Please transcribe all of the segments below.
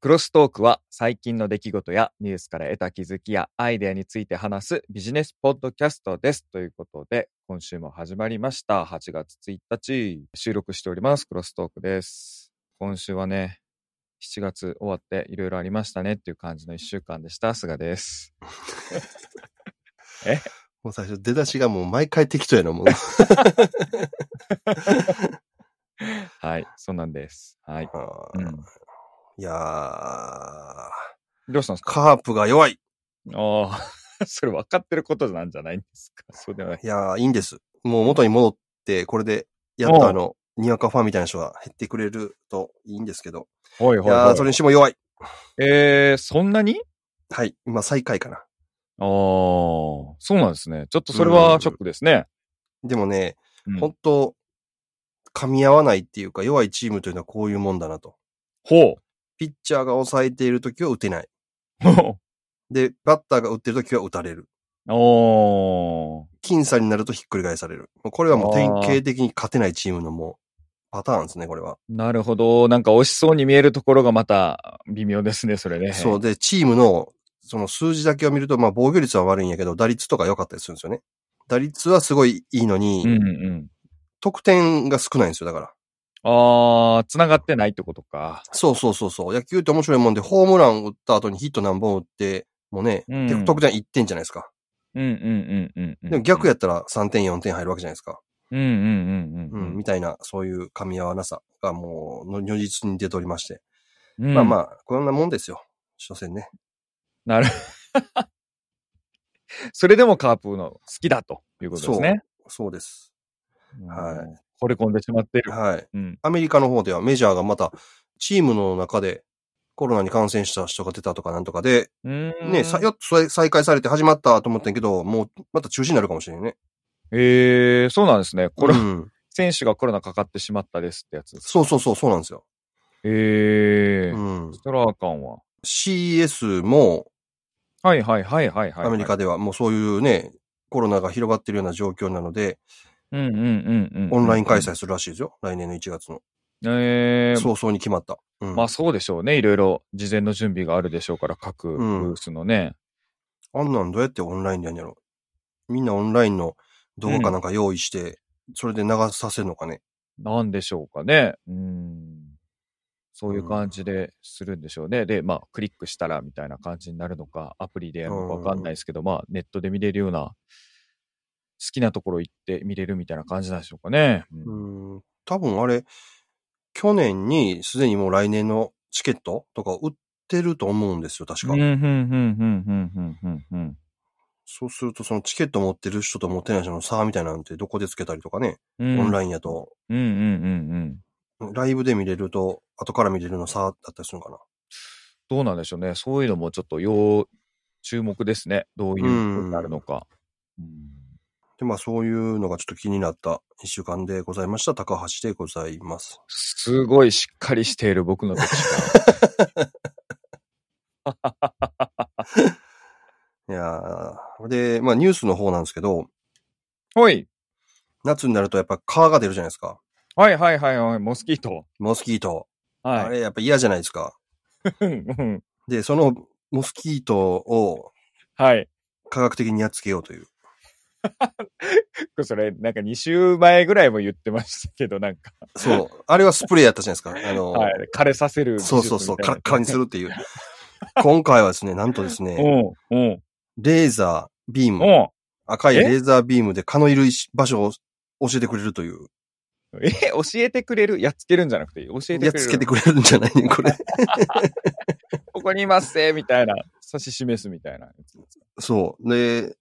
クロストークは最近の出来事やニュースから得た気づきやアイデアについて話すビジネスポッドキャストです。ということで、今週も始まりました。8月1日、収録しております。クロストークです。今週はね、7月終わっていろいろありましたねっていう感じの1週間でした。菅です。もう最初出だしがもう毎回適当やな、もう。はい、そうなんです。はい。うん。いやー、どうしたんですか？カープが弱い。ああ、それ分かってることなんじゃないんですか？そうではない。いやー、いいんです。もう元に戻って、これで、やっとあの、にわかファンみたいな人が減ってくれるといいんですけど。ほいいやー、それにしても弱い。えー、そんなに？はい。今最下位かな。ああ、そうなんですね。ちょっとそれはショックですね。でもね、うん本当噛み合わないっていうか、弱いチームというのはこういうもんだなと。ほピッチャーが抑えているときは打てない。う。で、バッターが打ってるときは打たれる。おー。僅差になるとひっくり返される。もうこれはもう典型的に勝てないチームのもう、パターンですね、これは。なるほど。なんか惜しそうに見えるところがまた微妙ですね、それね。そう。で、チームの、その数字だけを見ると、まあ防御率は悪いんやけど、打率とか良かったりするんですよね。打率はすごいいいのに、うんうん。得点が少ないんですよ、だから。ああ、繋がってないってことか。そうそうそうそう。野球って面白いもんで、ホームラン打った後にヒット何本打って、もうね、うんで得点1点じゃないですか。うんうんうんうんうん。でも逆やったら3点4点入るわけじゃないですか。うんうんうんうんうん、みたいな、そういう噛み合わなさがもう、の如実に出ておりまして。うん。まあまあ。あ、こんなもんですよ。所詮ね。なる。それでもカープの好きだということですね。そうです。はいい。惚れ込んでしまってる。はい。うん。アメリカの方ではメジャーがまた、チームの中でコロナに感染した人が出たとかなんとかで、ねね、さやっと再再開されて始まったと思ったけど、もうまた中止になるかもしれないね。ええそうなんですね。これ、うん選手がコロナかかってしまったですってやつです。そうそうそう、そうなんですよ。ええうんそれは？あかんわ。CS もはいはいはいはいはい。アメリカではもうそういうね、コロナが広がってるような状況なので、うんうんうんうん。オンライン開催するらしいですよ。来年の1月の。ええ早々に決まった。うんまあそうでしょうね。いろいろ事前の準備があるでしょうから、各ブうんースのね。あんなんどうやってオンラインでやんやろみんなオンラインの動画かなんか用意して、それで流させるのかね。なんでしょうかね。うん。そういう感じでするんでしょうね。で、まあ、クリックしたらみたいな感じになるのか、アプリでやるのかわかんないですけど、まあ、ネットで見れるような、好きなところ行って見れるみたいな感じなんでしょうかね。うんうん。多分あれ、去年にすでにもう来年のチケットとか売ってると思うんですよ、確か。うん、うん、うん、うん、うん、うん、うん。そうすると、そのチケット持ってる人と持ってない人の差みたいなんてどこでつけたりとかね、うん。オンラインやと、うん、うん、うん、うん。ライブで見れると、後から見れるの差だったりするのかな。どうなんでしょうね。そういうのもちょっと要注目ですね。どういうことになるのか。うんで、まあそういうのがちょっと気になった一週間でございました。高橋でございます。すごいしっかりしている僕の時が。いやーで、まあニュースの方なんですけど、ほい。夏になるとやっぱ蚊が出るじゃないですか。はいはいはいはい。モスキート。モスキート。はい。あれやっぱ嫌じゃないですか。うんうんで、そのモスキートをはい。科学的にやっつけようという。それ、なんか2週前ぐらいも言ってましたけど、なんか、そう。あれはスプレーやったじゃないですか。あの、はい。枯れさせるそうそうそう、カラッカラにするっていう。今回はですね、なんとですね、うん、うん、レーザー、ビーム、うん。赤いえ？レーザービームで蚊のいる場所を教えてくれるという。え、教えてくれる？やっつけるんじゃなくて、教えてくれる？やっつけてくれるんじゃないね、これ。ここにいますせみたいな、指し示すみたいな。そう。で、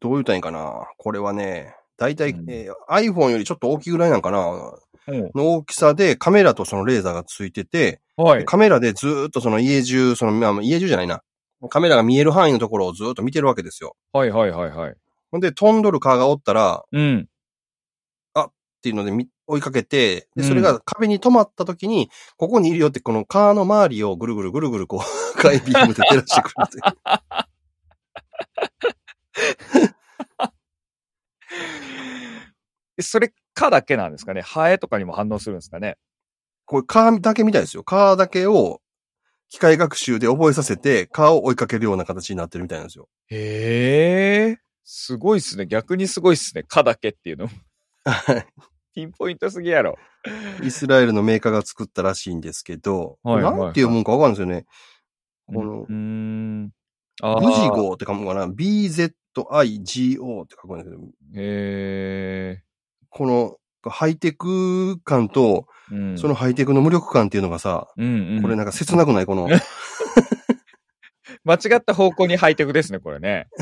どう言うたらいいんかな？これはね、だいたい、うんえー iPhone よりちょっと大きいぐらいなんかな？うん。の大きさでカメラとそのレーザーがついてて、はい。カメラでずーっとその家中、その、まあ、家中じゃないな。カメラが見える範囲のところをずーっと見てるわけですよ。はいはいはいはい。ほんで、飛んどる蚊がおったら、うん。っていうのでみ追いかけて、で、それが壁に止まった時に、ここにいるよって、この川の周りをぐるぐるぐるぐるこう、赤いビームで照らしてくるって それかだけなんですかね？ハエとかにも反応するんですかね？これ川だけみたいですよ。川だけを、機械学習で覚えさせて、カーを追いかけるような形になってるみたいなんですよ。へえ。すごいっすね。逆にすごいっすね。かだけっていうの。はいピンポイントすぎやろ。イスラエルのメーカーが作ったらしいんですけど、はいはいはいなんて読むんかわかんないですよね。このブジーゴーって書くのかな ?BZIGO って書くんだけど、へこのハイテク感と、え。うん。そのハイテクの無力感っていうのがさ、うんうん。これなんか切なくない？この、間違った方向にハイテクですね、これね。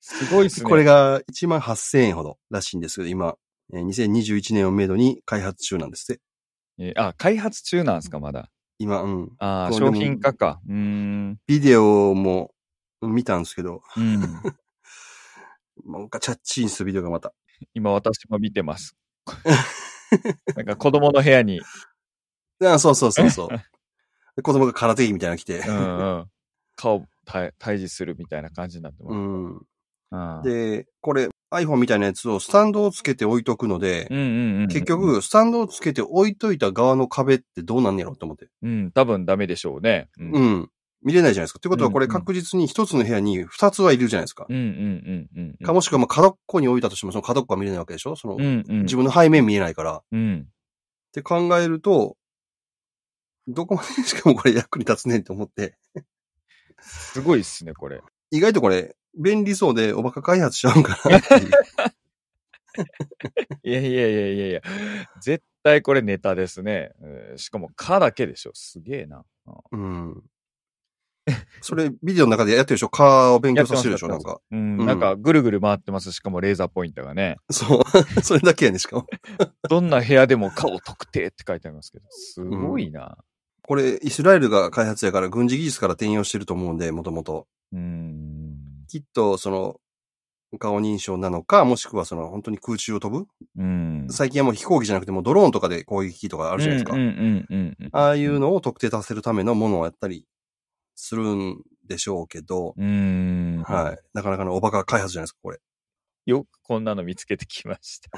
すごいっすね。これが1万8000円ほどらしいんですけど、今、えー2021年をめどに開発中なんですって。えーあ、開発中なんですか、まだ。今、うん。ああ、商品化か。うーん。ビデオも見たんですけど、うん。なんかチャッチーンするビデオがまた。今私も見てます。なんか子供の部屋に、あそうそうそうそう。で 子供が空手着みたいなの着て。うんうん。顔対対峙するみたいな感じになってます。うん。うん、で、これ iPhone みたいなやつをスタンドをつけて置いとくので、うんうんうんうん、結局、スタンドをつけて置いといた側の壁ってどうなんねやろと思って。うん、多分ダメでしょうね。うん。ううんん。見れないじゃないですか。ってことはこれうんうん確実に一つの部屋に二つはいるじゃないですか。うんうんうんうん。かもしくはまあ角っこに置いたとしても、その角っこは見れないわけでしょその、うんうん。自分の背面見えないから。っうん。て考えると、どこまでしかもこれ役に立つねんと思って。すごいっすね、これ。意外とこれ、便利そうでおバカ開発しちゃうんかなっていう。いやいやいやいやいや。絶対これネタですね。えーしかも、かだけでしょ。すげえな。うん。それ、ビデオの中でやってるでしょカーを勉強させるでしょなんか。うん、うんなんかぐるぐる回ってます。しかもレーザーポインターがね。そう。それだけやね、しかも。どんな部屋でも顔特定って書いてありますけど。すごいな。これ、イスラエルが開発やから軍事技術から転用してると思うんで、もともと。うん。きっと、その、顔認証なのか、もしくはその、本当に空中を飛ぶ？うん。最近はもう飛行機じゃなくてもうドローンとかで攻撃機とかあるじゃないですか。ああいうのを特定させるためのものをやったりするんでしょうけど、うん。はい。なかなかのおバカ開発じゃないですか、これ。よくこんなの見つけてきました。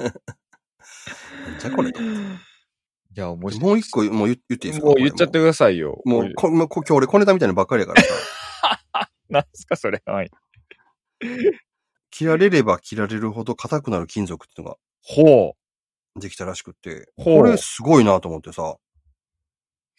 じゃこれと。いや、面白い。もう一個、もう言言っていいですか？もう言っちゃってくださいよ。もう、こ今日俺小ネタみたいなのばっかりやからさ。なんすか、それ。はい。切られれば切られるほど硬くなる金属っていうのがほできたらしくって、う。ほう。これすごいなと思ってさ。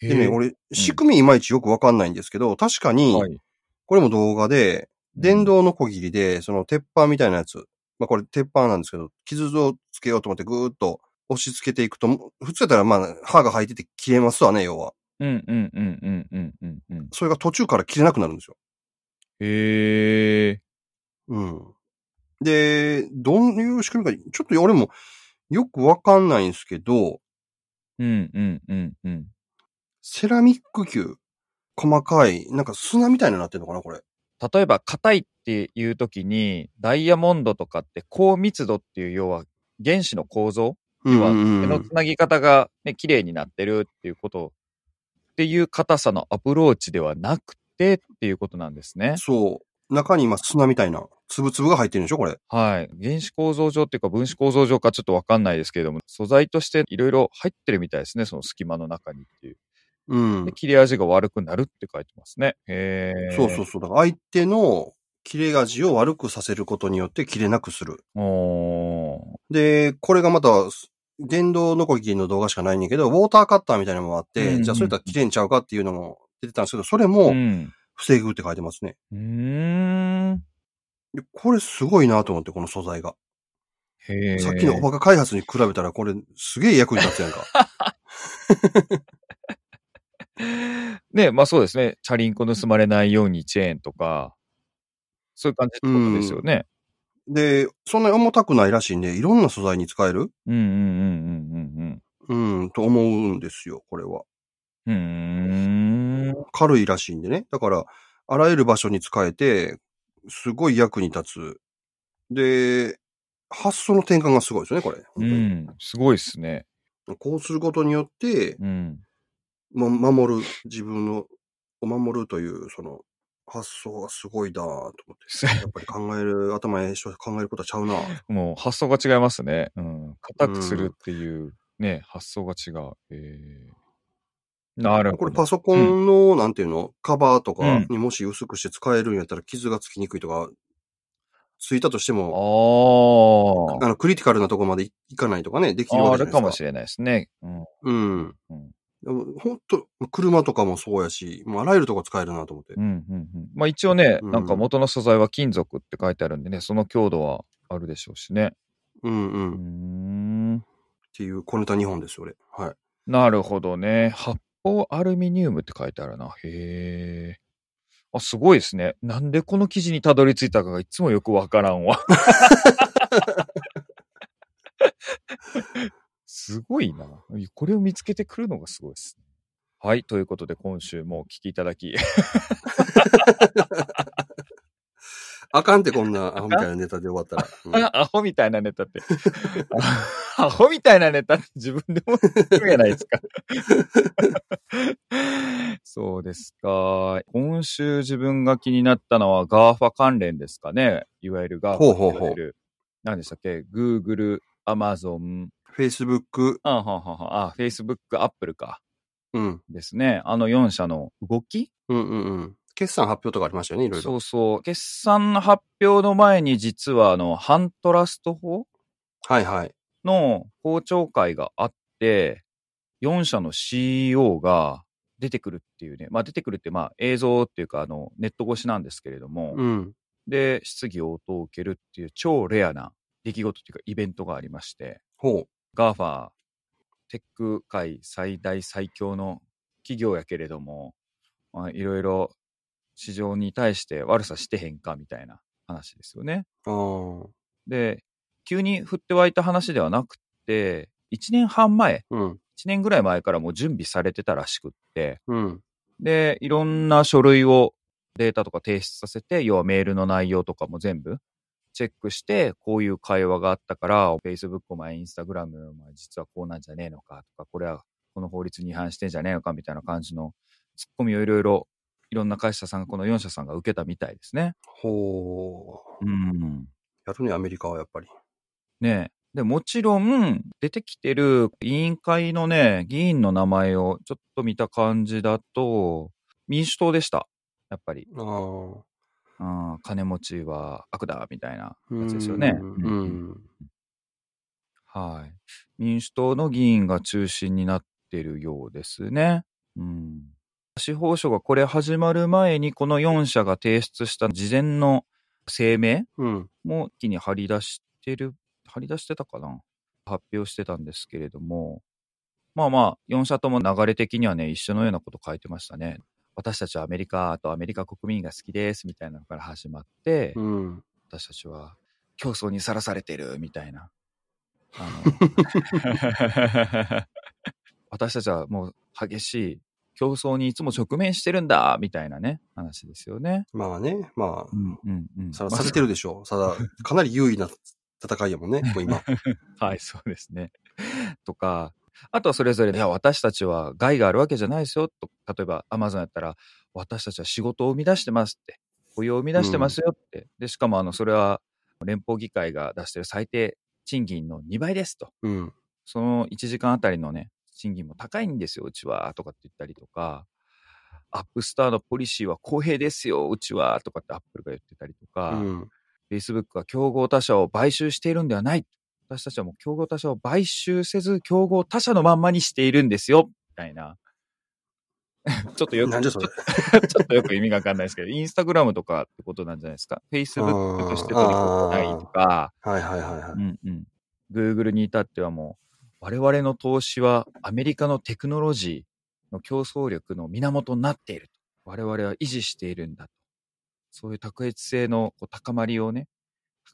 でね、俺、仕組みいまいちよくわかんないんですけど、確かに、はい。これも動画で、電動のこぎりで、その鉄板みたいなやつ、まあこれ鉄板なんですけど、傷をつけようと思ってぐーっと押し付けていくと、普通やったらまあ刃が入ってて切れますわね、要は。うんうんうんうんうんうんうん。それが途中から切れなくなるんですよ。へえ。うん。で、どういう仕組みか、ちょっと俺もよくわかんないんですけど、うんうんうんうん。セラミック球、細かい、なんか砂みたいになってるのかな、これ。例えば、硬いっていう時に、ダイヤモンドとかって高密度っていう、要は原子の構造？要は手のつなぎ方がね、綺麗になってるっていうことっていう硬さのアプローチではなくてっていうことなんですね。そう。中に今砂みたいな、つぶつぶが入ってるんでしょ、これ。はい。原子構造上っていうか分子構造上かちょっとわかんないですけれども、素材としていろいろ入ってるみたいですね、その隙間の中にっていう。うんで。切れ味が悪くなるって書いてますね。へえ。そうそうそう。だから相手の切れ味を悪くさせることによって切れなくする。おーで、これがまた、電動ノコギリの動画しかないんだけど、ウォーターカッターみたいなのもあって、うんじゃあそれとは切れんちゃうかっていうのも出てたんですけど、それもうん。防ぐって書いてますね。うーん。でこれすごいなと思って、この素材が。へえ。さっきのおバカ開発に比べたら、これすげえ役に立つやんか。ね、まあそうですね。チャリンコ盗まれないようにチェーンとか、そういう感じってことですよね。で、そんなに重たくないらしいんで、いろんな素材に使えるうんうんうんうんうん、と思うんですよ、これは。うん。軽いらしいんでね。だから、あらゆる場所に使えて、すごい役に立つ。で、発想の転換がすごいですよね、これ。うん。すごいっすね。こうすることによって、うん。ま、守る、自分の、を守るという、その、発想がすごいだと思って。やっぱり考える、頭へ考えることはちゃうな。もう発想が違いますね。うん。硬くするっていうね、発想が違う。えなるほど。これパソコンの、なんていうの、カバーとかうんにもし薄くして使えるんやったら傷がつきにくいとか、ついたとしても、ああの、クリティカルなところまでいかないとかね、できあ。るわあけですか。るかもしれないですね。うん。うん。本当車とかもそうやし、もうあらゆるとこ使えるなと思ってう。ん、うん、うん。まあ一応ね、うんなんか元の素材は金属って書いてあるんでね、その強度はあるでしょうしね。うんう。うーっん。ていう小ネタ2本ですよ、俺。はい。なるほどね。発アルミニウムって書いてあるな。へえ。あ、すごいですね。なんでこの記事にたどり着いたかがいつもよくわからんわ。すごいな。これを見つけてくるのがすごいですね。はい。ということで、今週もお聴きいただき、あかんってこんなアホみたいなネタで終わったら。うんあ アホみたいなネタって。あ アホみたいなネタって自分でも言うじゃないですか。そうですか。今週自分が気になったのは GAFA 関連ですかね。いわゆる GAFA ほうほうほういわゆる何でしたっけ ?Google、Amazon、Facebook、あはははあ、Facebook、Apple か。うん。ですね。あの4社の動き？うんうんうん。決算発表とかありましたよね、いろいろ。そうそう。決算の発表の前に実はあの、ハントラスト法はいはい。の公聴会があって、4社の CEO が出てくるっていうね、まあ出てくるってまあ映像っていうかあのネット越しなんですけれども、うん。で、質疑応答を受けるっていう超レアな出来事っていうかイベントがありまして、ほ GAFA、テック界最大最強の企業やけれども、まあいろいろ市場に対して悪さしてへんかみたいな話ですよね。で、急に降って湧いた話ではなくて、1年半前、うん。1年ぐらい前からもう準備されてたらしくって、うん。で、いろんな書類をデータとか提出させて、要はメールの内容とかも全部チェックして、こういう会話があったから、Facebook お前、Instagram お前実はこうなんじゃねえのかとか、これはこの法律に違反してんじゃねえのかみたいな感じのツッコミをいろいろ、いろんな会社さん、この4社さんが受けたみたいですね。ほう。うん。やるね、アメリカはやっぱり。ねえ。で、もちろん、出てきてる委員会のね、議員の名前をちょっと見た感じだと、民主党でした。やっぱり。ああ。うん、金持ちは悪だ、みたいなうやつですよね。ん。ううんん。はい。民主党の議員が中心になってるようですね。うん。司法省がこれ始まる前に、この4社が提出した事前の声明うん。も一気に張り出してる、張り出してたかな？発表してたんですけれども、まあまあ、4社とも流れ的にはね、一緒のようなこと書いてましたね。私たちはアメリカとアメリカ国民が好きですみたいなのから始まって、うん。私たちは競争にさらされてるみたいな。あの 私たちはもう激しい競争にいつも直面してるんだみたいなね、話ですよね。まあね、まあう、んうんうん。さらされてるでしょう。ただ、かなり優位な戦いやもんね、もう今。はい、そうですね。とか、あとはそれぞれ、いや、私たちは害があるわけじゃないですよ。と例えば、アマゾンやったら、私たちは仕事を生み出してますって、雇用を生み出してますよって。で、しかも、あの、それは、連邦議会が出してる最低賃金の2倍ですと。うん。その1時間あたりのね、賃金も高いんですよ、うちは、とかって言ったりとか、アップスターのポリシーは公平ですよ、うちは、とかってアップルが言ってたりとうか、ん。Facebook は競合他社を買収しているんではない。私たちはもう競合他社を買収せず、競合他社のまんまにしているんですよ。みたいな。ちょっとよく。ちょっとよく意味がわかんないですけど、インスタグラムとかってことなんじゃないですか。Facebook として取り組んでないとか、はいはいはいはい。うんうん。Google に至ってはもう、我々の投資はアメリカのテクノロジーの競争力の源になっている。我々は維持しているんだと。そういう卓越性の高まりをね、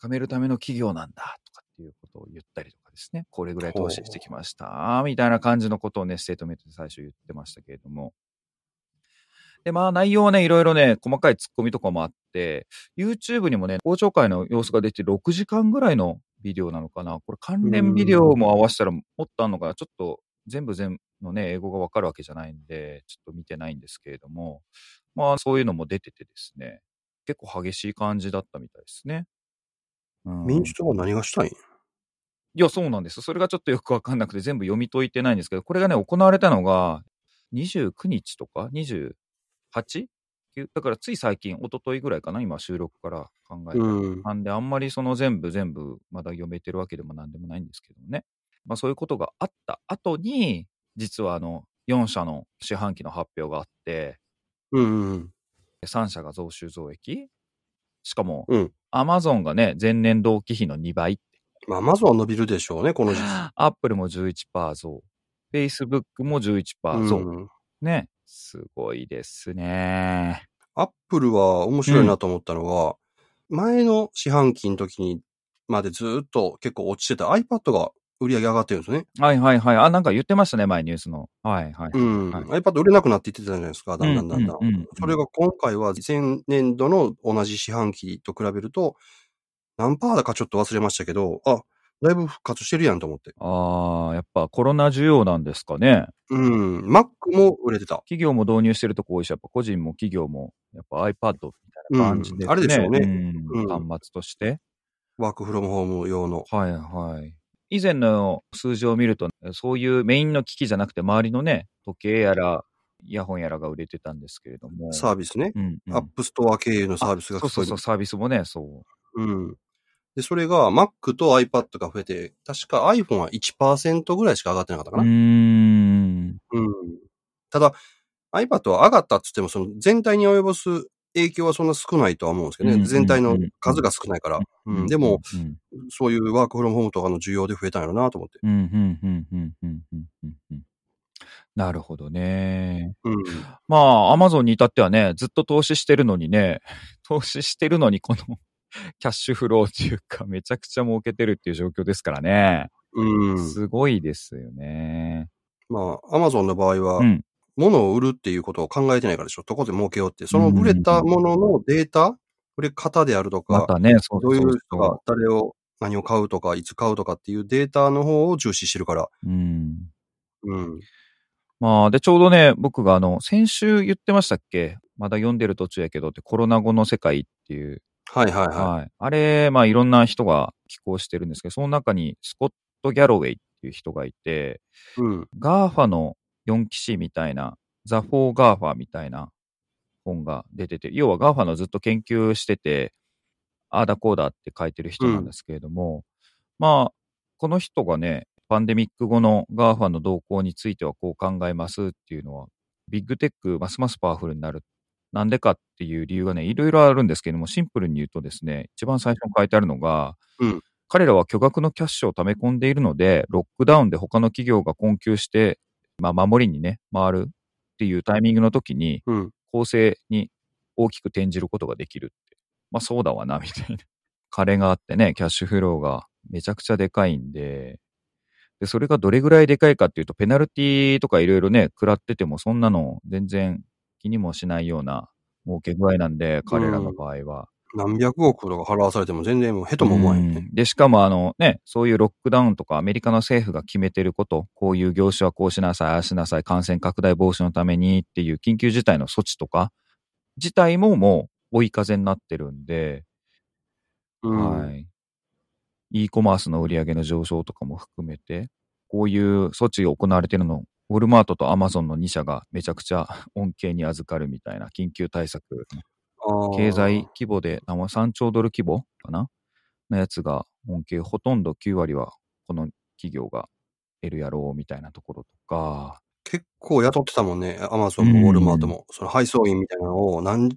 高めるための企業なんだとかっていうことを言ったりとかですね。これぐらい投資してきました。みたいな感じのことをね、ステートメントで最初言ってましたけれども。で、まあ内容はね、いろいろね、細かい突っ込みとかもあって、YouTube にもね、公聴会の様子が出て6時間ぐらいのビデオなのかな？これ関連ビデオも合わせたらもっとあるのかな？ちょっと全部全部のね、英語がわかるわけじゃないんで、ちょっと見てないんですけれども、まあそういうのも出ててですね、結構激しい感じだったみたいですね。うん民主党は何がしたいん？いや、そうなんです。それがちょっとよくわかんなくて全部読み解いてないんですけど、これがね、行われたのが29日とか？28? だからつい最近、一昨日ぐらいかな、今収録から考えたら。うん。なんで、あんまりその全部全部まだ読めてるわけでもなんでもないんですけどね。まあそういうことがあった後に、実はあの、4社の四半期の発表があって、うんうん。3社が増収増益しかも、うんアマゾンがね、前年同期比の2倍。まあ、まずは伸びるでしょうね、この時期。アップルも11%増。Facebook も11%増。うん。ね。すごいですね。アップルは面白いなと思ったのは、前の四半期の時にまでずっと結構落ちてた iPad が売り上げ上がってるんですね。はいはいはい。あ、なんか言ってましたね、前ニュースの。はいはい。うん。はい iPad 売れなくなっていってたじゃないですか、だんだんだんだん。うんうんうんうんそれが今回は前年度の同じ四半期と比べると、何パーだかちょっと忘れましたけど、あ、だいぶ復活してるやんと思って。ああ、やっぱコロナ需要なんですかね。うん。Mac も売れてた。企業も導入してるとこ多いし、やっぱ個人も企業も、やっぱ iPad みたいな感じで、うんあれでしょうねうんうん端末として。 work from home 用の。はいはい。以前の数字を見ると、そういうメインの機器じゃなくて、周りのね、時計やら、イヤホンやらが売れてたんですけれども。サービスね。うん、うん。アップストア経由のサービスがそうそうそう、サービスもね、そう。うん。で、それが Mac と iPad が増えて、確か iPhone は1%ぐらいしか上がってなかったかな。うーん。うん。ただ、iPad は上がったっつっても、その全体に及ぼす影響はそんな少ないとは思うんですけどね。うん全体の数が少ないから。うん。でも、うん、そういうワークフロムホームとかの需要で増えたんやろなと思って。うん、うん、うん、うん、うん、うん、うんうん。なるほどね。うん。まあ、アマゾンに至ってはね、ずっと投資してるのにね、投資してるのにこの キャッシュフローっていうか、めちゃくちゃ儲けてるっていう状況ですからね。うん。すごいですよね。まあ、Amazon の場合は、うん。物を売るっていうことを考えてないからでしょ。どこで儲けようって。その売れたもののデータ、売れ方であるとか、またね、そうどういう人が誰を、何を買うとか、いつ買うとかっていうデータの方を重視してるから。うん。うん。まあ、で、ちょうどね、僕があの、先週言ってましたっけ？まだ読んでる途中やけどって、コロナ後の世界っていう。はいはいははい。あれ、まあ、いろんな人が寄稿してるんですけど、その中にスコット・ギャロウェイっていう人がいて、い。うん。ガーファの4騎士みたいな、ザ・フォー・ガーファみたいな本が出てて、要はガーファのずっと研究してて、ああだこうだって書いてる人なんですけれども、まあ、この人がね、パンデミック後のガーファの動向についてはこう考えますっていうのは、ビッグテックますますパワフルになる。なんでかっていう理由がね、いろいろあるんですけれども、シンプルに言うとですね、一番最初に書いてあるのが、うん彼らは巨額のキャッシュを溜め込んでいるので、ロックダウンで他の企業が困窮して、まあ、守りにね、回るっていうタイミングの時に、うん。構成に大きく転じることができるって。まあそうだわな、みたいな。彼があってね、キャッシュフローがめちゃくちゃでかいんで、で、それがどれぐらいでかいかっていうと、ペナルティとかいろいろね、食らっててもそんなの全然気にもしないような儲け具合なんで、彼らの場合は。何百億とか払わされても全然もうヘトも思わへんね。うんで、しかもあのね、そういうロックダウンとかアメリカの政府が決めてること、こういう業種はこうしなさい、ああしなさい、感染拡大防止のためにっていう緊急事態の措置とか、自体ももう追い風になってるんで、うん。はい。e コマースの売り上げの上昇とかも含めて、こういう措置が行われてるの、ウォルマートとアマゾンの2社がめちゃくちゃ 恩恵に預かるみたいな緊急対策経済規模で、あ3兆ドル規模かな？のやつが、恩恵ほとんど9割はこの企業が得るやろうみたいなところとか、結構雇ってたもんね。アマゾンもウォルマートも。その配送員みたいなのを何、ん？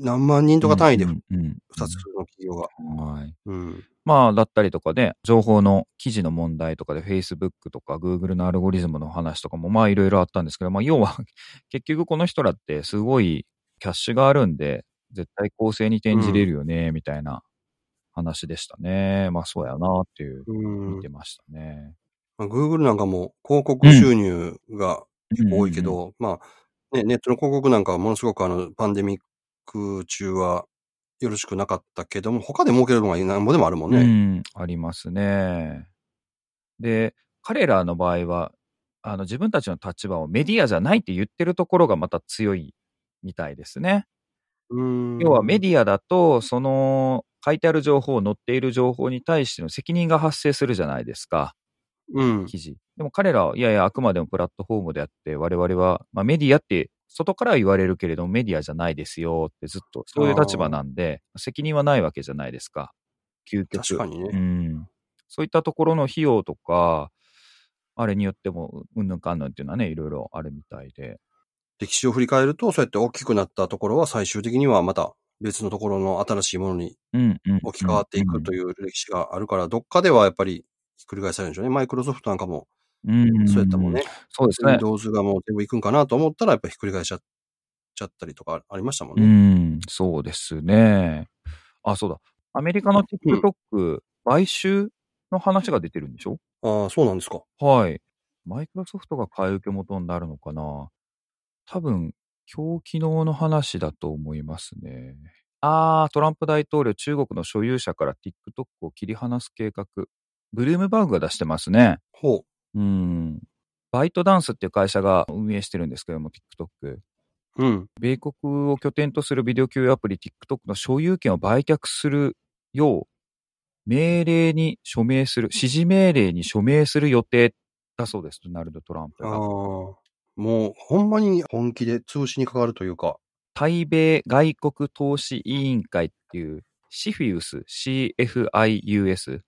何万人とか単位でうんうんうん二つの企業が。はい。うん。まあ、だったりとかで、情報の記事の問題とかで、Facebook とか Google のアルゴリズムの話とかも、まあ、いろいろあったんですけど、まあ、要は、結局この人らってすごいキャッシュがあるんで、絶対公正に転じれるよね、みたいな話でしたね。まあ、そうやなっていう、うん見てましたね。まあ Google なんかも広告収入が結構多いけど、まあ、ね、ネットの広告なんかはものすごくあの、パンデミック中はよろしくなかったけども、他で儲けるのがなんぼでもあるもんうね。ん、ありますね。で、彼らの場合は、あの、自分たちの立場をメディアじゃないって言ってるところがまた強いみたいですね。うん。要はメデディアだと、その書いてある情報、載っている情報に対しての責任が発生するじゃないですか。うん。記事。でも彼らは、いやいや、あくまでもプラットフォームであって、我々は、まあ、メディアって、外からは言われるけれども、メディアじゃないですよってずっと、そういう立場なんで、責任はないわけじゃないですか。究極。確かにねうん。そういったところの費用とか、あれによっても、うんぬんかんぬんっていうのはね、いろいろあるみたいで。歴史を振り返ると、そうやって大きくなったところは最終的にはまた別のところの新しいものに。置き換わっていくという。いう歴史があるから、どっかではやっぱりひっくり返されるんでしょうね。マイクロソフトなんかも、うん。そうやったもんね。そうですね。Windows がもう全部行くんかなと思ったら、やっぱひっくり返しちゃったりとかありましたもんうね。ん、そうですね。あ、そうだ。アメリカの TikTok、買収の話が出てるんでしょ？ああ、そうなんですか。はい。マイクロソフトが買い受け元になるのかな？多分、今日昨日の話だと思いますね。あー、トランプ大統領、中国の所有者から TikTok を切り離す計画。ブルームバーグが出してますね。ほうん。バイトダンスっていう会社が運営してるんですけども、TikTok。う。うん。米国を拠点とするビデオ共有アプリ TikTok の所有権を売却するよう、命令に署名する、指示命令に署名する予定だそうです、ドナルド・トランプああ、が。もうほんまに本気で潰しにかかるというか。対米外国投資委員会っていう、シフィウス、CFIUS、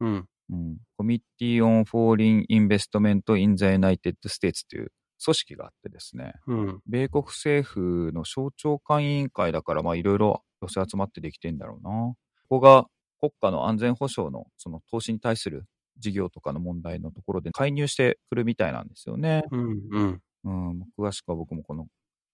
うん。うん、 Committee on Foreign Investment in the United States っていう組織があってですね、うん。米国政府の省庁間委員会だから、まあいろいろ寄せ集まってできてんだろうな。ここが国家の安全保障のその投資に対する事業とかの問題のところで介入してくるみたいなんですよね。うん。うん。うん、詳しくは僕もこの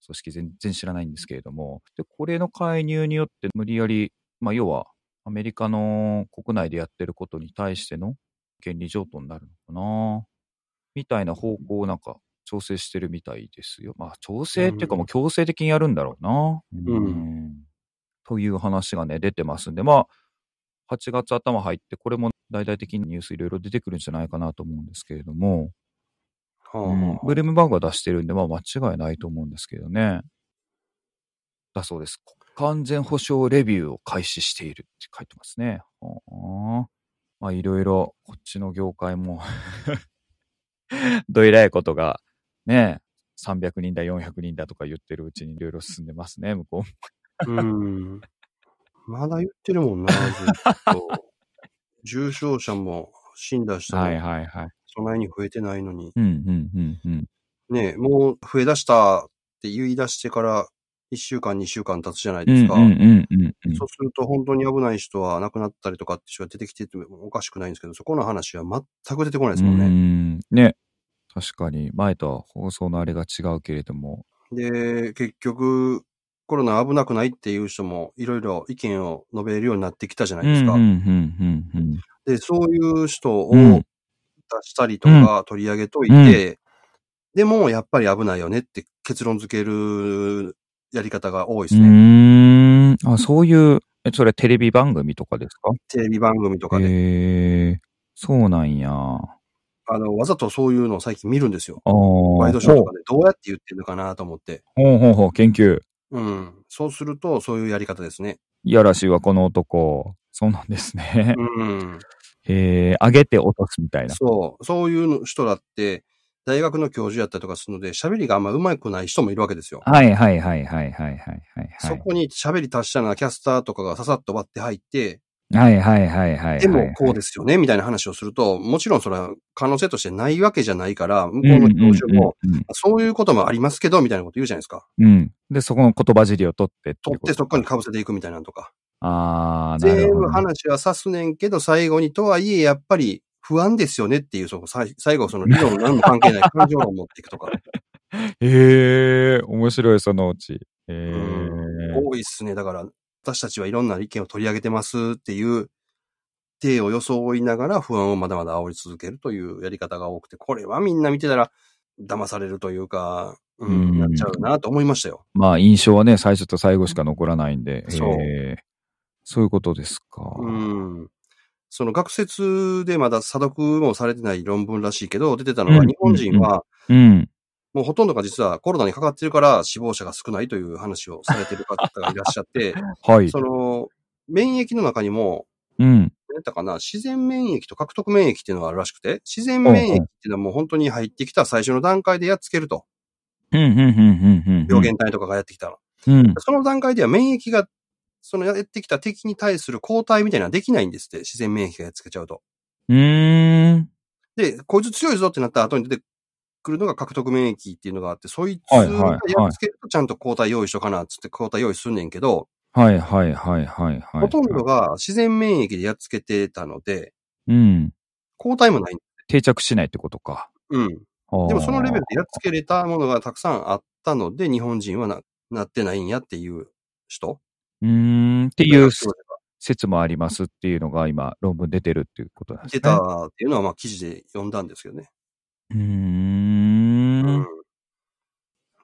組織全然知らないんですけれども。で、これの介入によって無理やり、まあ要はアメリカの国内でやってることに対しての権利譲渡になるのかな？みたいな方向をなんか調整してるみたいですよ。まあ調整っていうかもう強制的にやるんだろうな。うんという話がね、出てますんで、まあ、8月頭入って、これも大々的にニュースいろいろ出てくるんじゃないかなと思うんですけれども、はあ、うんブルームバーグが出してるんで、まあ間違いないと思うんですけどね。だそうです。国家安全保障レビューを開始しているって書いてますね。はあまあいろいろ、こっちの業界も どえらいことが、ね、300人だ、400人だとか言ってるうちにいろいろ進んでますね、向こうも。うん。まだ言ってるもんな、ずっと。重症者も死んだ人もはいはいはい。そんなに増えてないのに。うんうんうんうん。ねえもう増え出したって言い出してから1週間、2週間経つじゃないうんですか。うんうんうんうんそうすると本当に危ない人は亡くなったりとかって人が出てきててもおかしくないんですけど、そこの話は全く出てこないですもんね。うんね。確かに、前とは放送のあれが違うけれども。で、結局、コロナ危なくないっていう人もいろいろ意見を述べるようになってきたじゃないですか。うんうんうんうんで、そういう人をうん出したりとか取り上げといて、でもやっぱり危ないよねって結論付けるやり方が多いですうね。ん。うーん。あ、そういう、え、それテレビ番組とかですか？テレビ番組とかで。へえ、そうなんや。ああの、わざとそういうのを最近見るんですよ。あ。ワイドショーとかでどうやって言ってるのかなと思って。ほうほうほう、研究。うん。そうすると、そういうやり方ですね。いやらしいわ、この男。そうなんですね。うん。へえ、上げて落とすみたいな。そう。そういう人だって、大学の教授やったりとかするので、喋りがあんま上手くない人もいるわけですよ。はいはいはいはいはいはい、はい。そこに喋り達者なキャスターとかがささっと割って入って、はいはいはいはい。でもこうですよね、みたいな話をすると、もちろんそれは可能性としてないわけじゃないから、向こうの教授も、そういうこともありますけど、みたいなこと言うじゃないですか。うん。で、そこの言葉尻を取って取ってそこに被せていくみたいなのとか。ああ、なるほど。全部話はさすねんけど、最後にとはいえ、やっぱり不安ですよねっていう、そこ、さい最後その理論何も関係ない感情論を持っていくとか。へえ、面白い、そのうち。へえ。うん多いっすね。だから、私たちはいろんな意見を取り上げてますっていう、体を装いながら不安をまだまだ煽り続けるというやり方が多くて、これはみんな見てたら騙されるというか、ううんん、なっちゃうなと思いましたよ。まあ、印象はね、最初と最後しか残らないんで。そうそういうことですか。うん。その学説でまだ査読もされてない論文らしいけど、出てたのはうん日本人はうん。もうほとんどが実はコロナにかかってるから死亡者が少ないという話をされてる方がいらっしゃって、はい。その免疫の中にもうん。何やったかな自然免疫と獲得免疫っていうのがあるらしくて、自然免疫っていうのはもう本当に入ってきた最初の段階でやっつけると。うん、うん、うん、うん、うん。病原体とかがやってきたら。うん。その段階では免疫が、そのやってきた敵に対する抗体みたいなのはできないんですって、自然免疫がやっつけちゃうと。うーん。で、こいつ強いぞってなった後に出てくるのが獲得免疫っていうのがあって、そいつがやっつけるとちゃんと抗体用意しとかなっつって抗体用意すんねんけど、はい、はい、はい、はい、はい。ほとんどが自然免疫でやっつけてたので、うん。抗体もない。定着しないってことか。うん。ででもそのレベルでやっつけれたものがたくさんあったので、日本人はななってないんやっていう人うーん。っていう説もありますっていうのが今、論文出てるっていうことなんですね。出たっていうのはまあ記事で読んだんですけどね。うーん。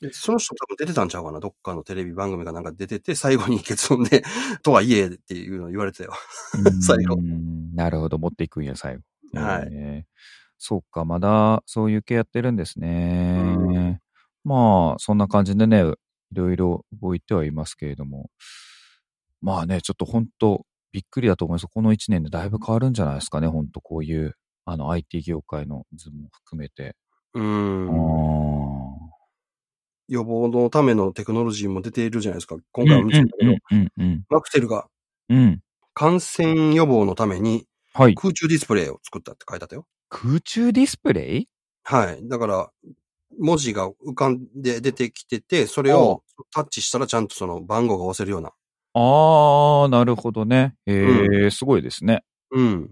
でその人多分出てたんちゃうかな？どっかのテレビ番組がなんか出てて、最後に結論で、とはいえっていうのを言われてたよ。最後なるほど、持っていくんや、最後。はいえーそうか、まだそういう系やってるんですね。うんまあ、そんな感じでね、いろいろ動いてはいますけれども。まあね、ちょっと本当びっくりだと思います。この1年でだいぶ変わるんじゃないですかね、本当こういう、あの、IT 業界の図も含めて。うあん。ー予防のためのテクノロジーも出ているじゃないですか。今回は見てたけど、うんうんうんマクセルが。感染予防のためにはい。空中ディスプレイを作ったって書いてあったよ。空中ディスプレイ？はい。だから、文字が浮かんで出てきてて、それをタッチしたらちゃんとその番号が押せるような。ああ、なるほどね。ええすごいですね。うん。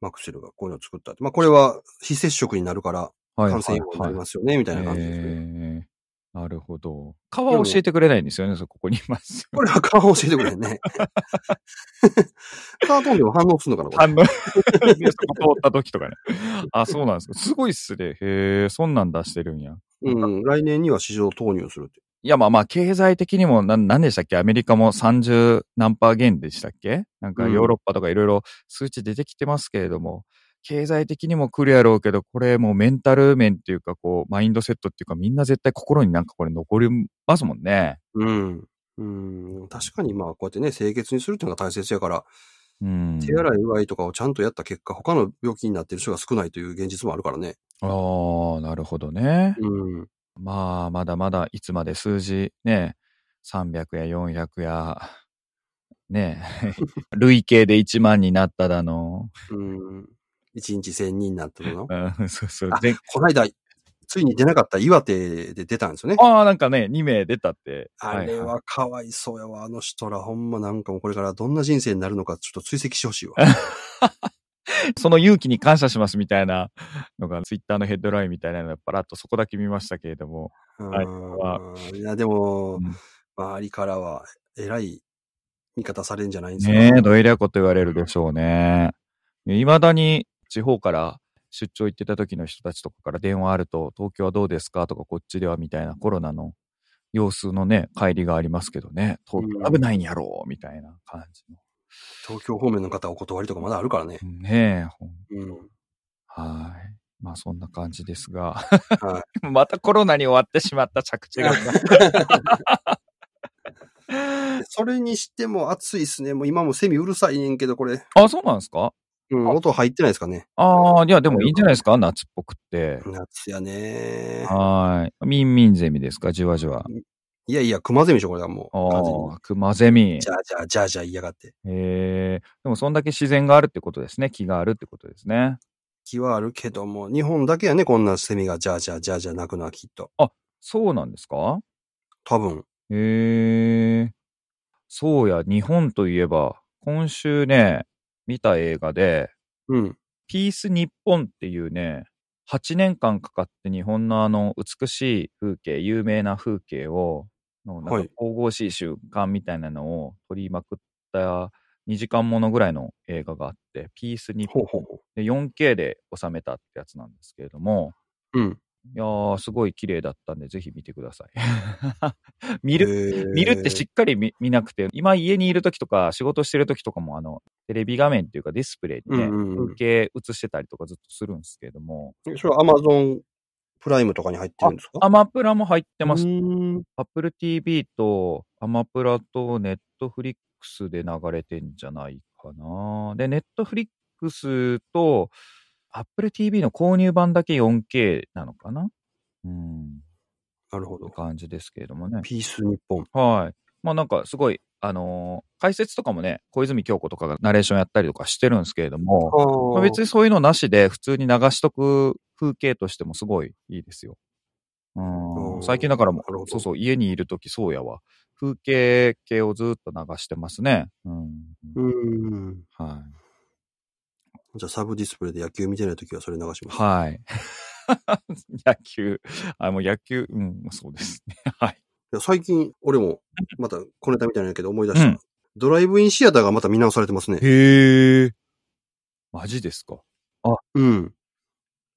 マクセルがこういうのを作った。まあこれは非接触になるからはい感染予防になりますよね、みたいな感じですね。ええなるほど。顔は教えてくれないんですよね、そここにいます。これは顔教えてくれんね。カートンでも反応するのかな反応、でそこ通った時とかね。あ、そうなんですか。すごいっすね。へえ、そんなん出してるんや。うん。来年には市場投入するって。いや、まあまあ、経済的にも、なん、なんでしたっけ？アメリカも30何パー減でしたっけ？なんかうんヨーロッパとかいろいろ数値出てきてますけれども、経済的にも来るやろうけど、これもうメンタル面っていうか、こう、マインドセットっていうか、みんな絶対心になんかこれ残りますもんね。うん。うん。確かにまあこうやってね、清潔にするっていうのが大切やから、うん。手洗いうがいとかをちゃんとやった結果、他の病気になってる人が少ないという現実もあるからね。ああ、なるほどね。うん。まあ、まだまだいつまで数字ね、300や400や、ね、累計で1万 になっただの。うん。1日1000人になってるの？うん、そうそうあ。全この間、ついに出なかった岩手で出たんですよね。ああ、なんかね、2名出たって。あれはかわいそうやわ。あの人らほんまなんかもうこれからどんな人生になるのかちょっと追跡してほしいわ。その勇気に感謝しますみたいなのが、ツイッターのヘッドラインみたいなのがパラッとそこだけ見ましたけれども。はいうんいや、でも、うん周りからは、えらい見方されるんじゃないんですか？ねえ、どえりゃこと言われるでしょうね。未だに地方から出張行ってた時の人たちとかから電話あると、東京はどうですか？とか、こっちではみたいなコロナの様子のね、帰りがありますけどね、東京危ないんやろうみたいな感じの。東京方面の方お断りとかまだあるからね。ねえ、うん。はい。まあそんな感じですが、は またコロナに終わってしまった着地が。それにしても暑いっすね。もう今もセミうるさいねんけど、これ。あ、そうなんですか？うん、音入ってないですかね。ああ、いや、でもいいんじゃないですか？夏っぽくって。夏やねはい。ミンミンゼミですか？じわじわ。いやいや、熊ゼミでしょ、これはもう。完全にああ、クマゼミ。じゃあじゃあじゃあじゃあ言いやがって。ええでもそんだけ自然があるってことですね。気があるってことですね。気はあるけども、日本だけやね、こんなセミがじゃあじゃあじゃあじゃあ鳴くのはきっと。そうなんですか？多分。へえそうや、日本といえば、今週ね、見た映画で、うん。ピース日本っていうね、8年間かかって日本のあの美しい風景、有名な風景を、のなんはいか神々しい瞬間みたいなのを撮りまくった2時間ものぐらいの映画があって、ピース日本ほうほうほで 4K で収めたってやつなんですけれども、う。うん。いやー、すごい綺麗だったんで、ぜひ見てください。見る、る見るってしっかり見見なくて、今家にいる時とか仕事してる時とかも、あの、テレビ画面っていうかディスプレイにね、うんうんうん風景映してたりとかずっとするんですけれども、それは Amazon プライムとかに入ってるんですか？アマプラも入ってますう。ーん Apple TV とアマプラと Netflix で流れてんじゃないかかな。で、ネットフリックスと Apple TV の購入版だけ 4K なのかな？うん。なるほど。感じですけれどもね。ピース日本。はい。まあなんかすごい、あのー解説とかもね、小泉京子とかがナレーションやったりとかしてるんですけれども、まあ、別に。にそういうのなしで普通に流しとく風景としてもすごいいいですよ。うん最近だからもそうそう、家にいるときそうやわ。風景系をずっと流してますね。うん。うん。はい。じゃあサブディスプレイで野球見てないときはそれ流します。はい。野球。あ、もう野球、うん、そうですね。はい。いや最近、俺も、また小ネタみたいなんやけど思い出した。うんドライブインシアターがまた見直されてますね。へえ。マジですか？うん。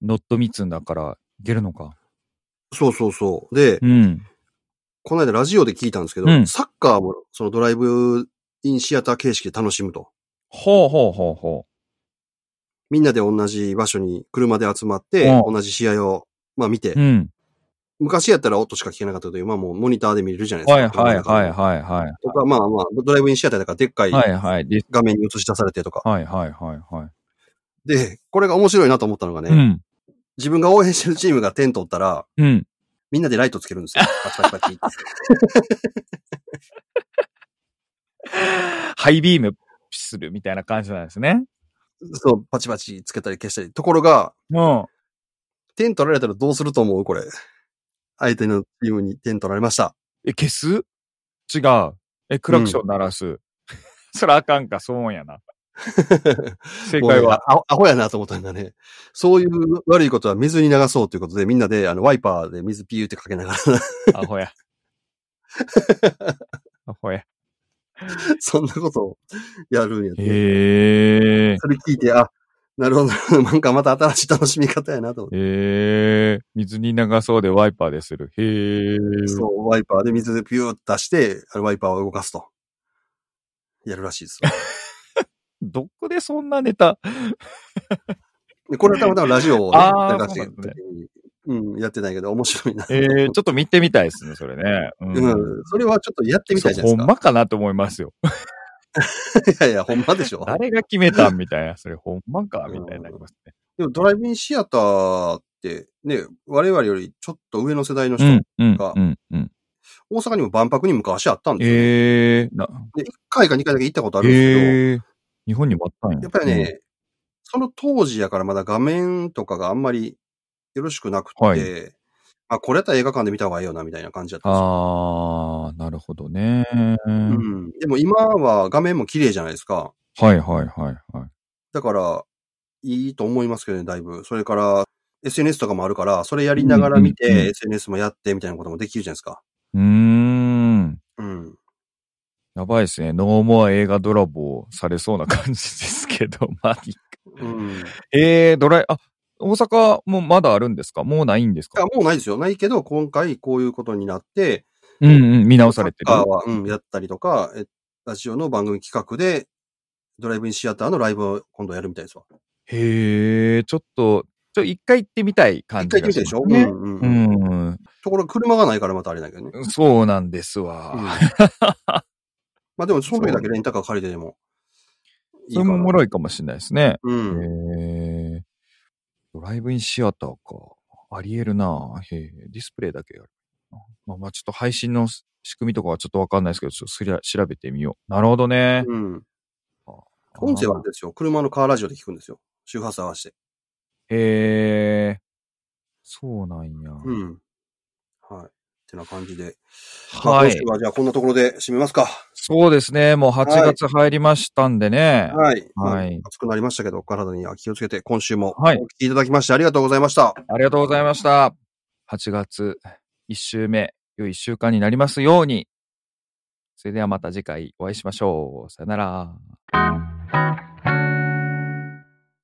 ノットミツンだから、いけるのか。そうそうそう。で、うん。この間ラジオで聞いたんですけど、うんサッカーもそのドライブインシアター形式で楽しむと。ほうほうほうほみんなで同じ場所に車で集まって、うん同じ試合を、まあ見て、う。うん。昔やったら音しか聞けなかったけど、今はもうモニターで見れるじゃないですか。はいはいはいい。はいはい。とか、まあまあ、ドライブインシアターだからでっかい画面に映し出されてとか。はいはいはいはい。で、これが面白いなと思ったのがね、うん。自分が応援してるチームが点取ったら、うん。みんなでライトつけるんですよ。パチパチパチって。ハイビームするみたいな感じなんですね。そう、パチパチつけたり消したり。ところが、うん。点取られたらどうすると思う？これ。相手のチームに点取られました。え、消す？違う。え、クラクション鳴らす。そらあかんか、そうやな。正解は。アホアホやなと思ったんだね。そういう悪いことは水に流そうということで、みんなであのワイパーで水ピューってかけながら、アホや。アホや。そんなことをやるんやって。へえ。それ聞いて、あ、なるほど。なんかまた新しい楽しみ方やなと思って。へえ。水に流そうでワイパーでする。へえ。そう、ワイパーで水でピューって出して、ワイパーを動かすと。やるらしいです。どこでそんなネタ？でこれはたまたまラジオをね、流してる時に、うん、やってないけど面白いな。えー、ちょっと見てみたいですね、それね。ううん、それはちょっとやってみたいじゃないですか。まかなと思いますよ。いやいや、ほんまでしょ。誰が決めたんみたいな？それほんまかみたいになりますね。でもドライブインシアターって、ね、我々よりちょっと上の世代の人、が。大阪にも万博に昔あったんですよ。えー、な、で、1回か2回だけ行ったことあるんですけど、えー、日本にもあったんや。やっぱりね、その当時やからまだ画面とかがあんまりよろしくなくて、はいあ、これやったら映画館で見た方がいいよな、みたいな感じだったうんん。ですよ。あー、なるほどね。うん。でも今は画面も綺麗じゃないですか。はい、はい、はい、はい。だから、いいと思いますけどね、だいぶ。それから、SNS とかもあるから、それやりながら見て、うんうんうん SNS もやって、みたいなこともできるじゃないですか。うーん。うん。やばいですね。ノーモア映画ドラボされそうな感じですけど、まあいいか。うん。いえー、ドライ、あ、大阪もまだあるんですか？もうないんですか？や、もうないですよ。ないけど、今回こういうことになって、うんうん、見直されてる。うん、やったりとか、えラジオの番組企画で、ドライブインシアターのライブを今度やるみたいですわ。へえ、ちょっと、ちょ、一回行ってみたい感一じが回行ってみたでしょ、ね。うんうんうん。うん。ところが車がないからまたあれだけどね。そうなんですわ。うん まあでも、その時だけレンタカー借りてでもいい。それもおもろいかもしれないですね。うん。ドライブインシアターか。ありえるなへえ。ディスプレイだけやる。まあまあちょっと配信の仕組みとかはちょっとわかんないですけど、ちょっとすりゃ調べてみよう。なるほどね。うん。音声はあれですよ。車のカーラジオで聞くんですよ。周波数合わせて。へえ。そうなんや。うん。はい。ってな感じで。まあはい今週。はじゃあこんなところで締めますか。そうですね。もう8月入りましたんでね。はい。はいまあ暑くなりましたけど、お体には気をつけて、今週もおはい聞きいただきましてありがとうございました。ありがとうございました。8月1週目、良い1週間になりますように。それではまた次回お会いしましょう。さよなら。